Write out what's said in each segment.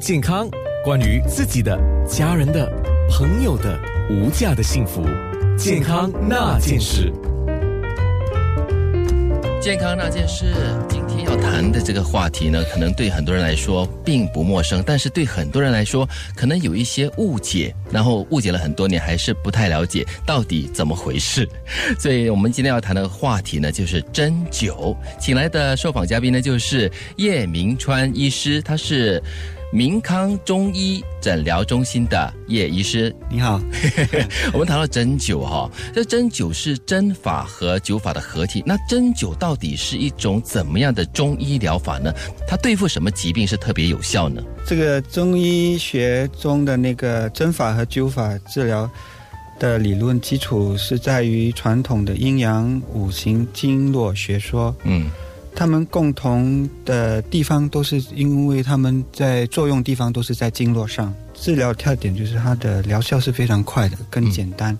健康，关于自己的、家人的、朋友的无价的幸福，健康那件事。健康那件事，今天要谈的这个话题呢，可能对很多人来说并不陌生，但是对很多人来说，可能有一些误解，然后误解了很多年，还是不太了解到底怎么回事。所以我们今天要谈的话题呢，就是针灸。请来的受访嘉宾呢，就是叶明川医师，他是。明康中医诊疗中心的叶医师，你好。我们谈到针灸哈，这针灸是针法和灸法的合体。那针灸到底是一种怎么样的中医疗法呢？它对付什么疾病是特别有效呢？这个中医学中的那个针法和灸法治疗的理论基础是在于传统的阴阳五行经络学说。嗯。他们共同的地方都是因为他们在作用地方都是在经络上，治疗特点就是它的疗效是非常快的，更简单。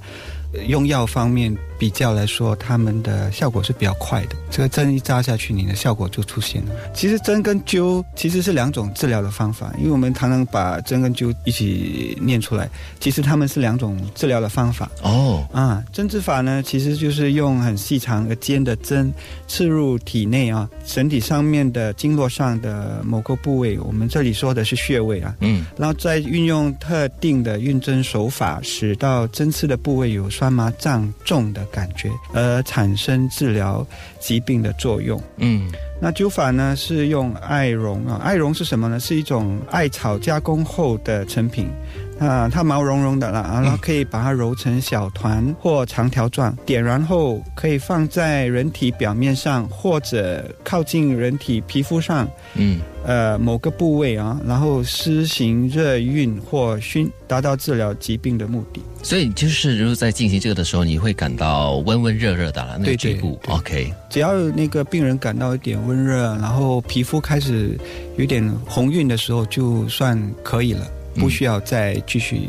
用药方面比较来说，他们的效果是比较快的。这个针一扎下去，你的效果就出现了。其实针跟灸其实是两种治疗的方法，因为我们常常把针跟灸一起念出来，其实他们是两种治疗的方法。哦，啊，针治法呢，其实就是用很细长而尖的针刺入体内啊，身体上面的经络上的某个部位，我们这里说的是穴位啊。嗯，然后再运用特定的运针手法，使到针刺的部位有。酸麻胀重的感觉，而产生治疗疾病的作用。嗯，那灸法呢是用艾绒啊，艾绒是什么呢？是一种艾草加工后的成品。啊，它毛茸茸的啦，然后可以把它揉成小团或长条状，点燃后可以放在人体表面上或者靠近人体皮肤上，嗯，呃，某个部位啊，然后施行热熨或熏，达到治疗疾病的目的。所以就是，如果在进行这个的时候，你会感到温温热热的了，那个局部，OK。只要那个病人感到一点温热，然后皮肤开始有点红晕的时候，就算可以了。不需要再继续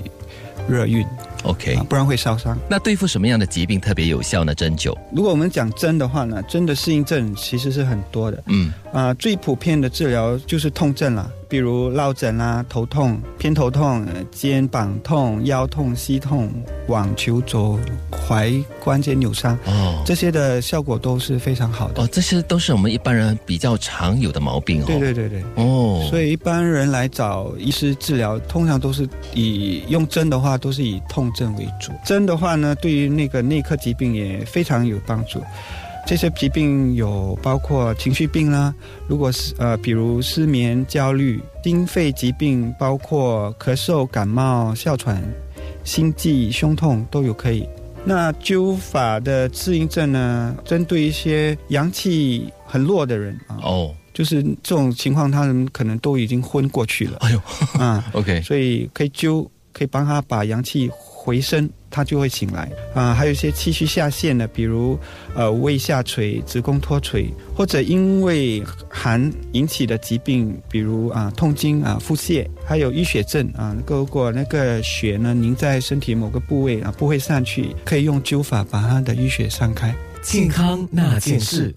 热熨，OK，不然会烧伤。那对付什么样的疾病特别有效呢？针灸？如果我们讲针的话呢，针的适应症其实是很多的。嗯，啊，最普遍的治疗就是痛症了。比如落枕啊、头痛、偏头痛、肩膀痛、腰痛、膝痛、网球肘踝关节扭伤，哦，这些的效果都是非常好的。哦，这些都是我们一般人比较常有的毛病哦。对对对对。哦，所以一般人来找医师治疗，通常都是以用针的话，都是以痛症为主。针的话呢，对于那个内科疾病也非常有帮助。这些疾病有包括情绪病啦，如果是呃，比如失眠、焦虑；心肺疾病包括咳嗽、感冒、哮喘、心悸、胸痛都有可以。那灸法的适应症呢，针对一些阳气很弱的人啊，哦，就是这种情况，他们可能都已经昏过去了。哎呦，啊，OK，所以可以灸，可以帮他把阳气回升。他就会醒来啊，还有一些气虚下陷的，比如呃胃下垂、子宫脱垂，或者因为寒引起的疾病，比如啊痛经啊、腹泻，还有淤血症啊，如果那个血呢凝在身体某个部位啊不会散去，可以用灸法把他的淤血散开。健康那件事。